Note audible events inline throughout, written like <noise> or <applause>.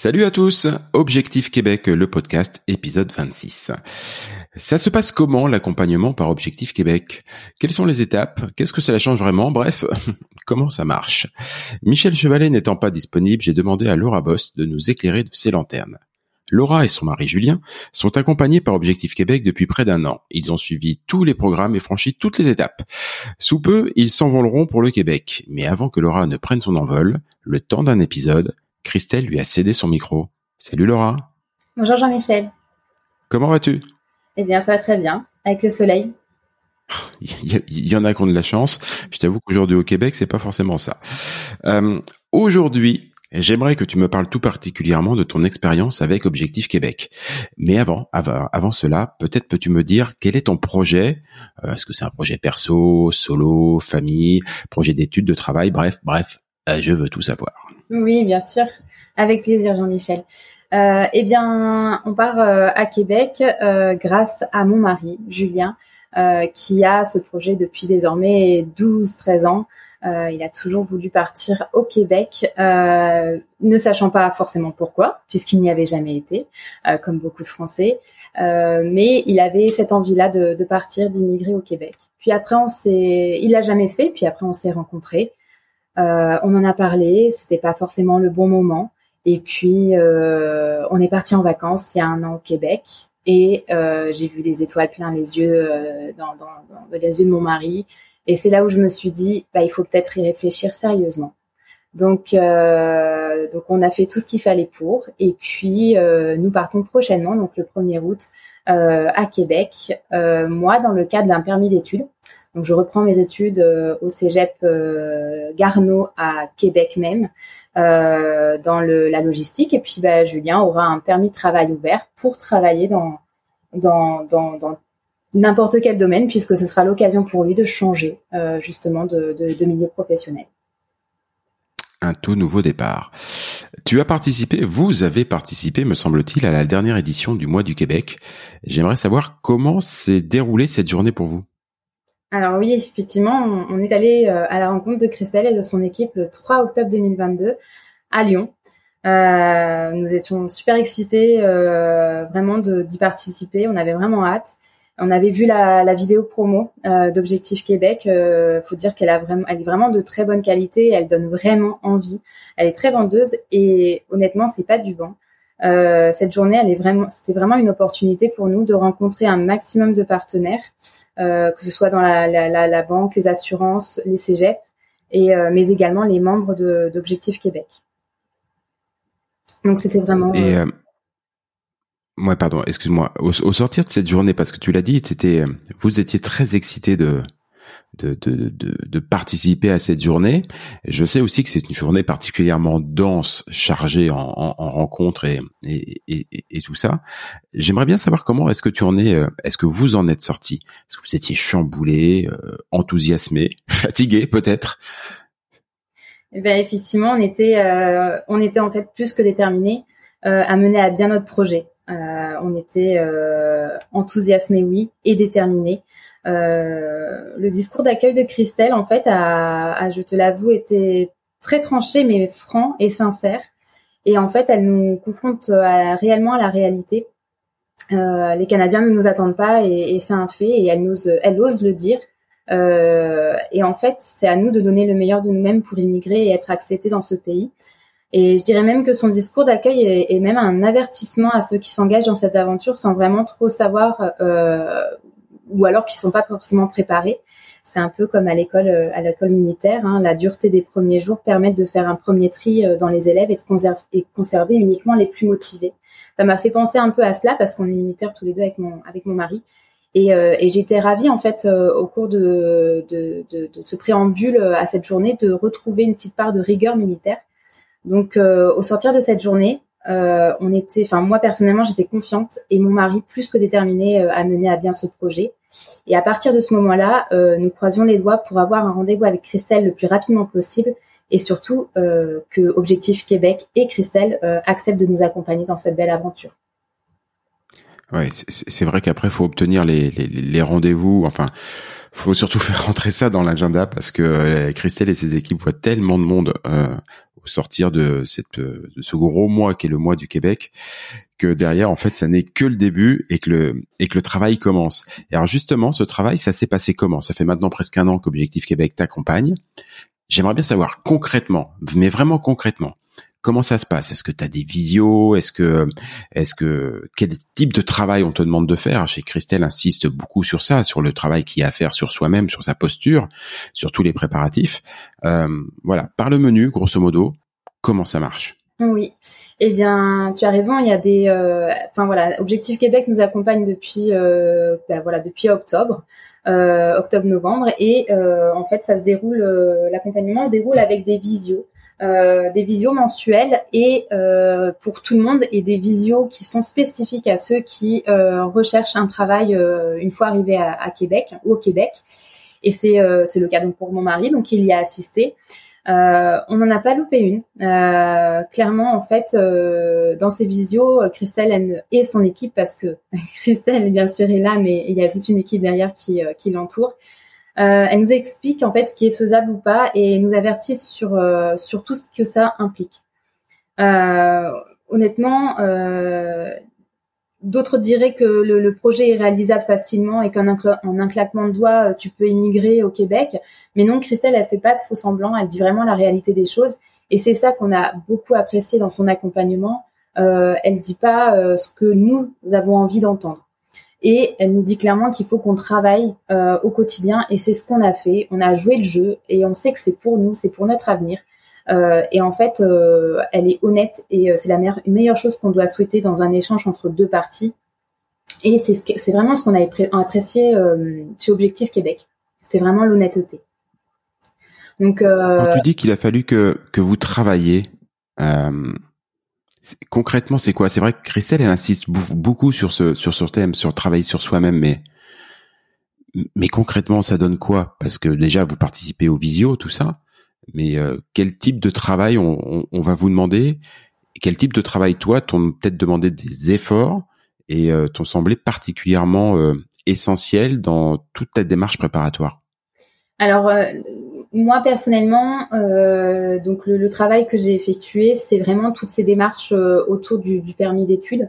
Salut à tous, Objectif Québec, le podcast, épisode 26. Ça se passe comment l'accompagnement par Objectif Québec? Quelles sont les étapes? Qu'est-ce que cela change vraiment? Bref, <laughs> comment ça marche? Michel Chevalet n'étant pas disponible, j'ai demandé à Laura Boss de nous éclairer de ses lanternes. Laura et son mari Julien sont accompagnés par Objectif Québec depuis près d'un an. Ils ont suivi tous les programmes et franchi toutes les étapes. Sous peu, ils s'envoleront pour le Québec. Mais avant que Laura ne prenne son envol, le temps d'un épisode, Christelle lui a cédé son micro. Salut Laura. Bonjour Jean-Michel. Comment vas-tu? Eh bien, ça va très bien, avec le soleil. Il y, en a qui ont de la chance. Je t'avoue qu'aujourd'hui au Québec, c'est pas forcément ça. Euh, aujourd'hui, J'aimerais que tu me parles tout particulièrement de ton expérience avec Objectif Québec. Mais avant, avant, avant cela, peut-être peux-tu me dire quel est ton projet? Euh, Est-ce que c'est un projet perso, solo, famille, projet d'études, de travail? Bref, bref, euh, je veux tout savoir. Oui, bien sûr. Avec plaisir, Jean-Michel. Euh, eh bien, on part euh, à Québec grâce à mon mari, Julien, qui a ce projet depuis désormais 12-13 ans. Euh, il a toujours voulu partir au Québec, euh, ne sachant pas forcément pourquoi, puisqu'il n'y avait jamais été, euh, comme beaucoup de Français. mais il avait cette envie-là de, de, partir, d'immigrer au Québec. Puis après, on s'est, il l'a jamais fait. Puis après, on s'est rencontrés. On en a parlé. C'était pas forcément le bon moment. Et puis, on est parti en vacances il y a un an au Québec. Et j'ai vu des étoiles plein les yeux dans, dans, dans les yeux de mon mari. Et c'est là où je me suis dit, bah, il faut peut-être y réfléchir sérieusement. Donc, euh, donc on a fait tout ce qu'il fallait pour. Et puis, euh, nous partons prochainement, donc le 1er août, euh, à Québec. Euh, moi, dans le cadre d'un permis d'études. Donc, je reprends mes études euh, au Cégep euh, Garneau à Québec même, dans le, la logistique. Et puis, bah, Julien aura un permis de travail ouvert pour travailler dans dans, dans, dans n'importe quel domaine, puisque ce sera l'occasion pour lui de changer euh, justement de, de, milieu professionnel. Un tout nouveau départ. Tu as participé, vous avez participé, me semble-t-il, à la dernière édition du Mois du Québec. J'aimerais savoir comment s'est déroulée cette journée pour vous. Alors oui, effectivement, on, est allé euh, à la rencontre de Christelle et de son équipe le 3 octobre 2022 à Lyon. Euh, nous étions super excités vraiment d'y participer. On avait vraiment hâte. On avait vu la, vidéo promo euh, d'Objectif Québec. Euh, faut dire qu'elle a vraiment, elle est vraiment de très bonne qualité. Elle donne vraiment envie. Elle est très vendeuse et honnêtement, c'est pas du vent. Euh, cette journée, elle est vraiment, c'était vraiment une opportunité pour nous de rencontrer un maximum de partenaires, euh, que ce soit dans la, la, la, banque, les assurances, les cégeps, et euh, mais également les membres d'Objectif Québec. Donc c'était vraiment. Et, Ouais, pardon, excuse-moi. Au, sortir de cette journée, parce que tu l'as dit, c'était, vous étiez très excité de, de, de, de, de, participer à cette journée. Je sais aussi que c'est une journée particulièrement dense, chargée en, en, en rencontres et, et, et, tout ça. J'aimerais bien savoir comment est-ce que tu en es, euh, est-ce que vous en êtes sorti? Est-ce que vous étiez chamboulé, euh, enthousiasmé, <laughs> fatigué peut-être? Eh ben, effectivement, on était, euh, on était en fait plus que déterminés à mener à bien notre projet. Euh, on était enthousiasmés, oui, et déterminés. Le discours d'accueil de Christelle, en fait, a, je te l'avoue, était très tranché, mais franc et sincère. Et en fait, elle nous confronte réellement à la réalité. les Canadiens ne nous attendent pas et, c'est un fait. Et elle, nous, elle ose le dire. Euh, et en fait, c'est à nous de donner le meilleur de nous-mêmes pour immigrer et être acceptés dans ce pays. Et je dirais même que son discours d'accueil est, même un avertissement à ceux qui s'engagent dans cette aventure sans vraiment trop savoir euh, ou alors qui sont pas forcément préparés. C'est un peu comme à l'école, euh, à l'école militaire. Hein, la dureté des premiers jours permet de faire un premier tri euh, dans les élèves et de conserver, et conserver uniquement les plus motivés. Ça m'a fait penser un peu à cela parce qu'on est militaire tous les deux avec mon avec mon mari. Et, euh, et j'étais ravie en fait euh, au cours de, de, de, de, ce préambule euh, à cette journée de retrouver une petite part de rigueur militaire. Donc au sortir de cette journée, on était, enfin moi personnellement j'étais confiante et mon mari plus que déterminé à mener à bien ce projet. Et à partir de ce moment-là, nous croisions les doigts pour avoir un rendez-vous avec Christelle le plus rapidement possible et surtout que Objectif Québec et Christelle acceptent de nous accompagner dans cette belle aventure. Ouais, c'est vrai qu'après faut obtenir les, rendez-vous. Enfin, faut surtout <laughs> faire rentrer ça dans l'agenda parce que euh, Christelle et ses équipes voient tellement de monde euh, sortir de cette de ce gros mois qui est le mois du Québec que derrière en fait ça n'est que le début et que le et que le travail commence. Et alors justement, ce travail, ça s'est passé comment? Ça fait maintenant presque un an qu'Objectif Québec t'accompagne. J'aimerais bien savoir concrètement, mais vraiment concrètement, Comment ça se passe? Est-ce que tu as des visios? Est-ce que, quel type de travail on te demande de faire? Chez Christelle insiste beaucoup sur ça, sur le travail qu'il y a à faire sur soi-même, sur sa posture, sur tous les préparatifs. Euh, voilà, par le menu, grosso modo, comment ça marche? Oui. Eh bien, tu as raison. Il y a des, euh, enfin voilà, Objectif Québec nous accompagne depuis, euh, ben, voilà, depuis octobre, octobre-novembre, et en fait, ça se déroule, l'accompagnement se déroule avec des visios. Euh, des visios mensuels et euh, pour tout le monde et des visios qui sont spécifiques à ceux qui euh, recherchent un travail une fois arrivés à, Québec ou au Québec. Et c'est c'est le cas donc pour mon mari, donc il y a assisté. on n'en a pas loupé une. clairement, en fait, dans ces visios, Christelle et son équipe, parce que <laughs> Christelle, bien sûr, est là, mais il y a toute une équipe derrière qui, qui l'entoure. Euh, elle nous explique en fait ce qui est faisable ou pas et nous avertit sur euh, sur tout ce que ça implique. Euh, honnêtement, d'autres diraient que le, projet est réalisable facilement et qu'en un, claquement de doigts, tu peux émigrer au Québec. Mais non, Christelle, elle fait pas de faux semblants, elle dit vraiment la réalité des choses. Et c'est ça qu'on a beaucoup apprécié dans son accompagnement. Euh, elle dit pas ce que nous avons envie d'entendre. Et elle nous dit clairement qu'il faut qu'on travaille euh, au quotidien et c'est ce qu'on a fait. On a joué le jeu et on sait que c'est pour nous, c'est pour notre avenir. Euh, et en fait, euh, elle est honnête et c'est la meilleure, chose qu'on doit souhaiter dans un échange entre deux parties. Et c'est ce vraiment ce qu'on a apprécié chez Objectif Québec. C'est vraiment l'honnêteté. Donc, Quand tu dis qu'il a fallu que que vous travailliez concrètement, c'est quoi? C'est vrai que Christelle, elle insiste beaucoup sur ce sur ce thème, sur travailler sur soi-même, mais mais concrètement, ça donne quoi? Parce que déjà, vous participez au visio, tout ça, mais euh, quel type de travail on, va vous demander? Quel type de travail, toi, t'ont peut-être demandé des efforts et euh, t'ont semblé particulièrement euh, essentiel dans toute ta démarche préparatoire? Alors euh, moi personnellement, euh, donc le, travail que j'ai effectué, c'est vraiment toutes ces démarches euh, autour du, permis d'études.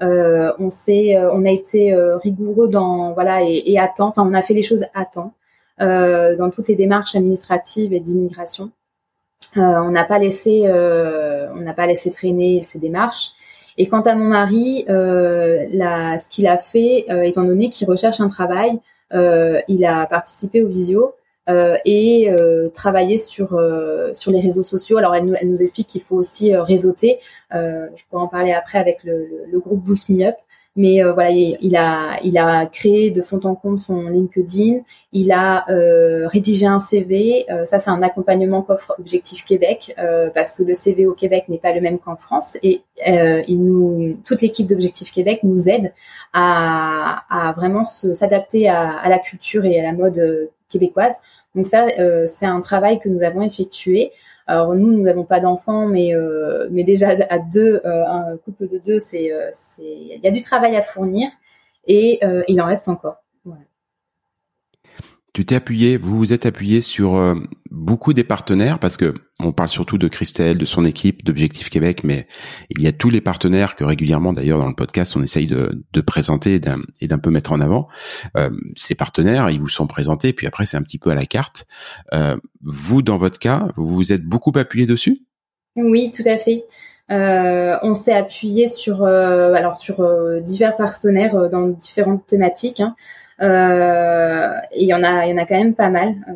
on s'est, on a été rigoureux dans voilà et, et, à temps. Enfin, on a fait les choses à temps dans toutes les démarches administratives et d'immigration. on n'a pas laissé, on n'a pas laissé traîner ces démarches. Et quant à mon mari, ce qu'il a fait, étant donné qu'il recherche un travail, il a participé au visio. Euh, et euh, travailler sur euh, sur les réseaux sociaux. Alors elle nous, elle nous explique qu'il faut aussi réseauter. je pourrais en parler après avec le, le, groupe Boost Me Up. Mais voilà, il, a il a créé de fond en comble son LinkedIn. Il a rédigé un CV. ça, c'est un accompagnement qu'offre Objectif Québec parce que le CV au Québec n'est pas le même qu'en France. Et il nous, toute l'équipe d'Objectif Québec nous aide à, à vraiment s'adapter à, à, la culture et à la mode québécoise. Donc ça, euh, c'est un travail que nous avons effectué. Alors nous, nous n'avons pas d'enfants, mais mais déjà à deux, un couple de deux, c'est il y a du travail à fournir et il en reste encore. Tu t'es appuyé, vous vous êtes appuyé sur euh, beaucoup des partenaires parce que on parle surtout de Christelle, de son équipe, d'Objectif Québec, mais il y a tous les partenaires que régulièrement d'ailleurs dans le podcast on essaye de, de présenter et d'un peu mettre en avant. Euh, ces partenaires, ils vous sont présentés, puis après c'est un petit peu à la carte. Euh, vous, dans votre cas, vous vous êtes beaucoup appuyé dessus? Oui, tout à fait. Euh, on s'est appuyé sur euh, alors sur divers partenaires dans différentes thématiques. Hein. Euh, et il y en a, il y en a quand même pas mal. Euh,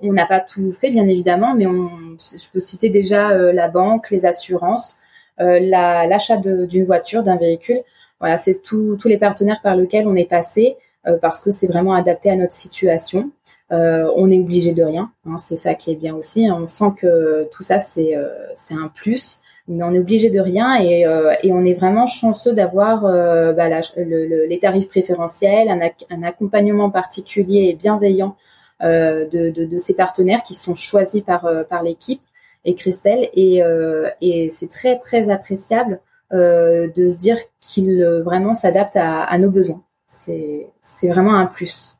on n'a pas tout fait, bien évidemment, mais on, je peux citer déjà euh, la banque, les assurances, l'achat d'une voiture, d'un véhicule. Voilà, c'est tous les partenaires par lesquels on est passé parce que c'est vraiment adapté à notre situation. On est obligé de rien, hein, c'est ça qui est bien aussi. On sent que tout ça c'est un plus mais on est obligé de rien et, euh, on est vraiment chanceux d'avoir euh, bah, les tarifs préférentiels, un, accompagnement particulier et bienveillant euh, de, ces partenaires qui sont choisis par, l'équipe et Christelle et, c'est très très appréciable de se dire qu'il vraiment s'adapte à, à nos besoins. C'est vraiment un plus.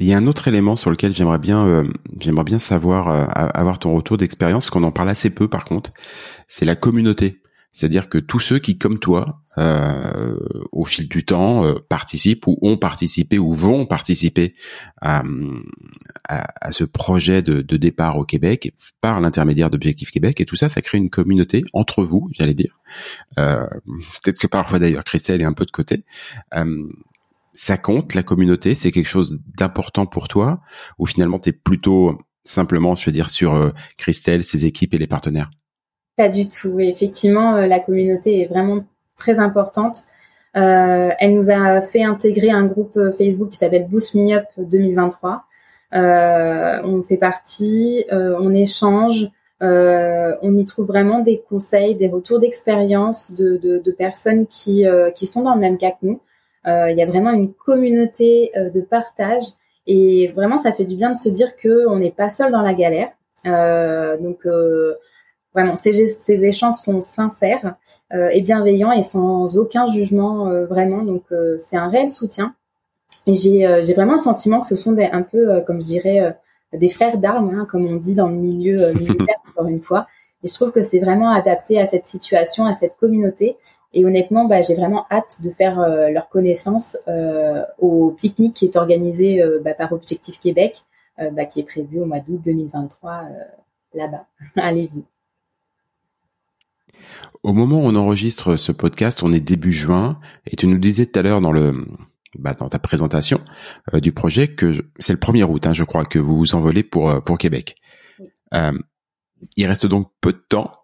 Il y a un autre élément sur lequel j'aimerais bien, euh, j'aimerais bien savoir, euh, avoir ton retour d'expérience, qu'on en parle assez peu par contre, c'est la communauté. C'est-à-dire que tous ceux qui, comme toi, euh, au fil du temps, participent ou ont participé ou vont participer à, à, ce projet de, de, départ au Québec par l'intermédiaire d'Objectif Québec. Et tout ça, ça crée une communauté entre vous, j'allais dire. <laughs> Peut-être que parfois d'ailleurs Christelle est un peu de côté ça compte la communauté, c'est quelque chose d'important pour toi ou finalement tu es plutôt simplement, je veux dire, sur euh, Christelle, ses équipes et les partenaires? Pas du tout. Effectivement, euh, la communauté est vraiment très importante. Euh, elle nous a fait intégrer un groupe Facebook qui s'appelle Boost Me Up 2023. on fait partie, on échange, on y trouve vraiment des conseils, des retours d'expérience de, de, personnes qui, qui sont dans le même cas que nous. Euh, il y a vraiment une communauté euh, de partage et vraiment ça fait du bien de se dire que on n'est pas seul dans la galère. Euh, donc vraiment ces, ces, échanges sont sincères et bienveillants et sans aucun jugement vraiment. Donc c'est un réel soutien. Et j'ai j'ai vraiment le sentiment que ce sont des un peu comme je dirais des frères d'armes, hein, comme on dit dans le milieu militaire <laughs> encore une fois. Et je trouve que c'est vraiment adapté à cette situation, à cette communauté. Et honnêtement, bah, j'ai vraiment hâte de faire euh, leur connaissance euh, au pique-nique qui est organisé euh, bah, par Objectif Québec, bah, qui est prévu au mois d'août 2023 là-bas, <laughs> à Lévis. Au moment où on enregistre ce podcast, on est début juin, et tu nous disais tout à l'heure dans le bah, dans ta présentation du projet que c'est le 1er août, hein, je crois, que vous vous envolez pour pour Québec. il reste donc peu de temps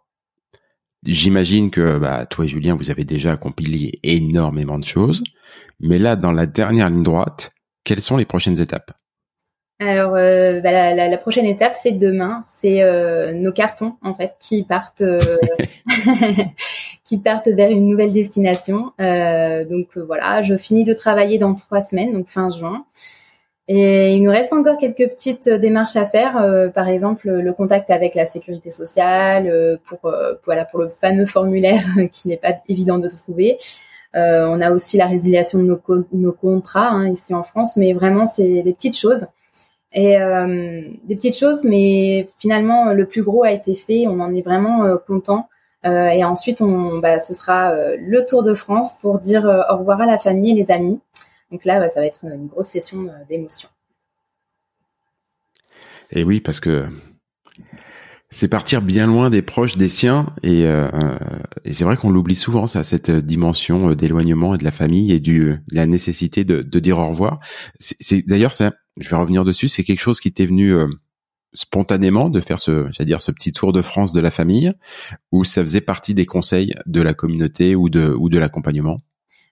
J'imagine que bah, toi et Julien, vous avez déjà accompli énormément de choses. Mais là, dans la dernière ligne droite, quelles sont les prochaines étapes? Alors, euh, bah, la, prochaine étape, c'est demain. C'est euh, nos cartons en fait qui partent, euh, <laughs> <laughs> qui partent vers une nouvelle destination. donc voilà, je finis de travailler dans trois semaines, donc fin juin. Et il nous reste encore quelques petites démarches à faire, euh, par exemple le contact avec la sécurité sociale, euh, pour euh, voilà pour le fameux formulaire qui n'est pas évident de trouver. on a aussi la résiliation de nos, nos contrats hein, ici en France, mais vraiment c'est des petites choses. Et des petites choses, mais finalement le plus gros a été fait. On en est vraiment content. et ensuite, on, bah, ce sera le Tour de France pour dire au revoir à la famille et les amis. Donc là, ça va être une grosse session euh, d'émotion. Et oui, parce que c'est partir bien loin des proches, des siens, et, euh, et c'est vrai qu'on l'oublie souvent, ça, cette dimension euh, d'éloignement et de la famille et du de la nécessité de, de dire au revoir. C'est d'ailleurs, je vais revenir dessus, c'est quelque chose qui t'est venu spontanément de faire ce, dire, ce petit tour de France de la famille, ou ça faisait partie des conseils de la communauté ou de ou de l'accompagnement?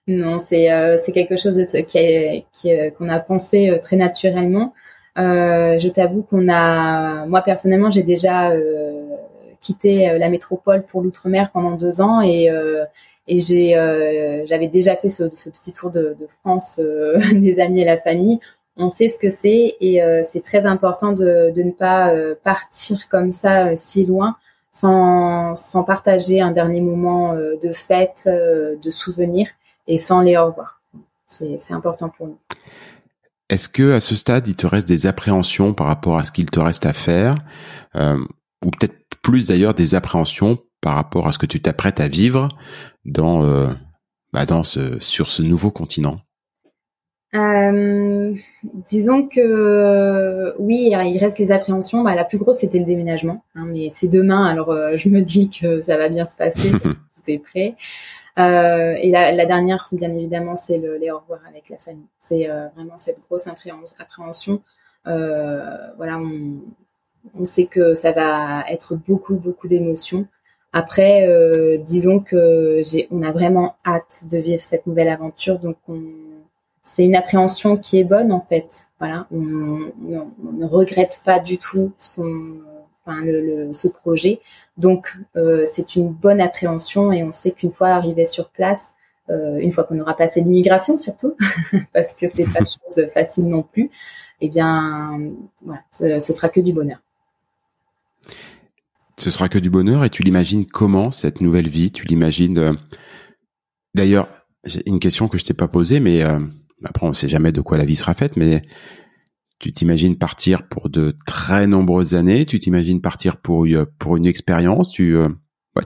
Non, c'est euh, c'est quelque chose qui qui qu'on a pensé euh, très naturellement. Euh, je t'avoue qu'on a, moi personnellement, j'ai déjà euh, quitté la métropole pour l'outre-mer pendant deux ans et et j'ai j'avais déjà fait ce, petit tour de, de France <laughs> des amis et la famille. on sait ce que c'est et c'est très important de, de ne pas partir comme ça si loin sans, sans partager un dernier moment de fête, de souvenir et sans les au revoir. C'est important pour nous. Est-ce que à ce stade, il te reste des appréhensions par rapport à ce qu'il te reste à faire, euh, ou peut-être plus d'ailleurs des appréhensions par rapport à ce que tu t'apprêtes à vivre dans, euh, bah dans ce, sur ce nouveau continent? Euh, disons que oui, il reste les appréhensions. Bah, la plus grosse, c'était le déménagement, hein, mais c'est demain, alors je me dis que ça va bien se passer, <laughs> tout est prêt. Euh, et la, dernière, bien évidemment, c'est le, les au revoir avec la famille. C'est euh, vraiment cette grosse appréhension. Euh, voilà, on, sait que ça va être beaucoup, beaucoup d'émotions. Après, disons que on a vraiment hâte de vivre cette nouvelle aventure, donc on, c'est une appréhension qui est bonne en fait. Voilà, on ne regrette pas du tout ce qu'on le, ce projet. Donc euh, c'est une bonne appréhension et on sait qu'une fois arrivé sur place, euh, une fois qu'on aura passé l'immigration surtout, <laughs> parce que c'est pas <laughs> chose facile non plus, eh bien voilà, ce, sera que du bonheur. Ce sera que du bonheur et tu l'imagines comment cette nouvelle vie? Tu l'imagines euh, D'ailleurs, une question que je t'ai pas posée, mais après on sait jamais de quoi la vie sera faite, mais tu t'imagines partir pour de très nombreuses années Tu t'imagines partir pour, une expérience Tu, euh,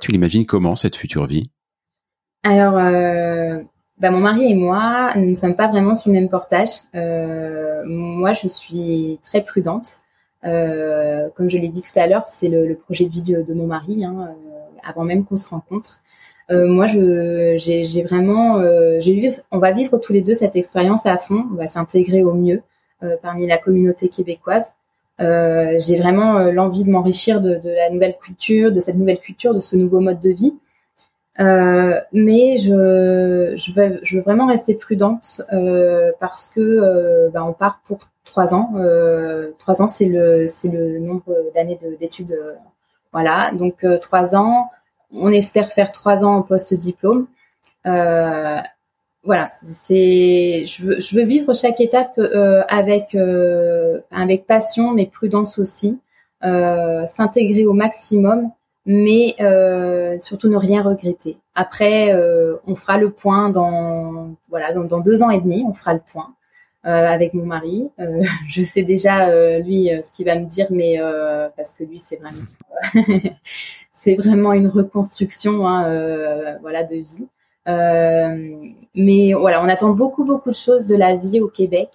tu l'imagines comment cette future vie? Alors, euh, bah, mon mari et moi, nous ne sommes pas vraiment sur le même portage. Euh, moi, je suis très prudente. comme je l'ai dit tout à l'heure, c'est le, projet de vie de, mon mari, hein, avant même qu'on se rencontre. moi, j'ai, vraiment, on va vivre tous les deux cette expérience à fond. On va s'intégrer au mieux. Euh, parmi la communauté québécoise. Euh, j'ai vraiment euh, l'envie de m'enrichir de, de, la nouvelle culture, de cette nouvelle culture, de ce nouveau mode de vie. Euh, mais je, je, veux, je veux vraiment rester prudente euh, parce que euh, bah, on part pour trois ans. trois ans, c'est le c'est le nombre d'années d'études. voilà, donc trois ans. On espère faire trois ans en post-diplôme voilà, c'est je veux, vivre chaque étape euh, avec euh, avec passion mais prudence aussi, euh, s'intégrer au maximum, mais surtout ne rien regretter. Après, on fera le point dans voilà dans, dans, deux ans et demi, on fera le point avec mon mari. <laughs> je sais déjà lui ce qu'il va me dire, mais parce que lui c'est vraiment <laughs> c'est vraiment une reconstruction hein, voilà de vie. Euh, mais voilà, on attend beaucoup beaucoup de choses de la vie au Québec.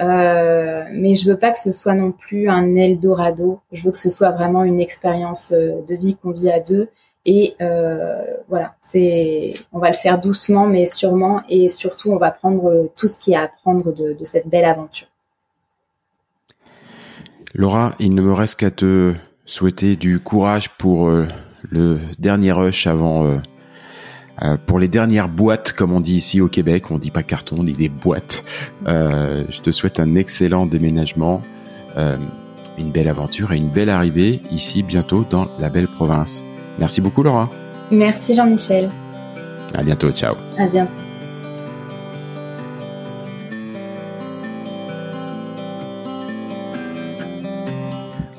Euh, mais je veux pas que ce soit non plus un Eldorado. Je veux que ce soit vraiment une expérience euh, de vie qu'on vit à deux. Et voilà, c'est, on va le faire doucement, mais sûrement, et surtout, on va prendre tout ce qu'il y a à prendre de, cette belle aventure. Laura, il ne me reste qu'à te souhaiter du courage pour le dernier rush avant euh, pour les dernières boîtes, comme on dit ici au Québec, on dit pas carton, on dit des boîtes. Euh, je te souhaite un excellent déménagement, euh, une belle aventure et une belle arrivée ici bientôt dans la belle province. Merci beaucoup Laura. Merci Jean-Michel. À bientôt, ciao. À bientôt.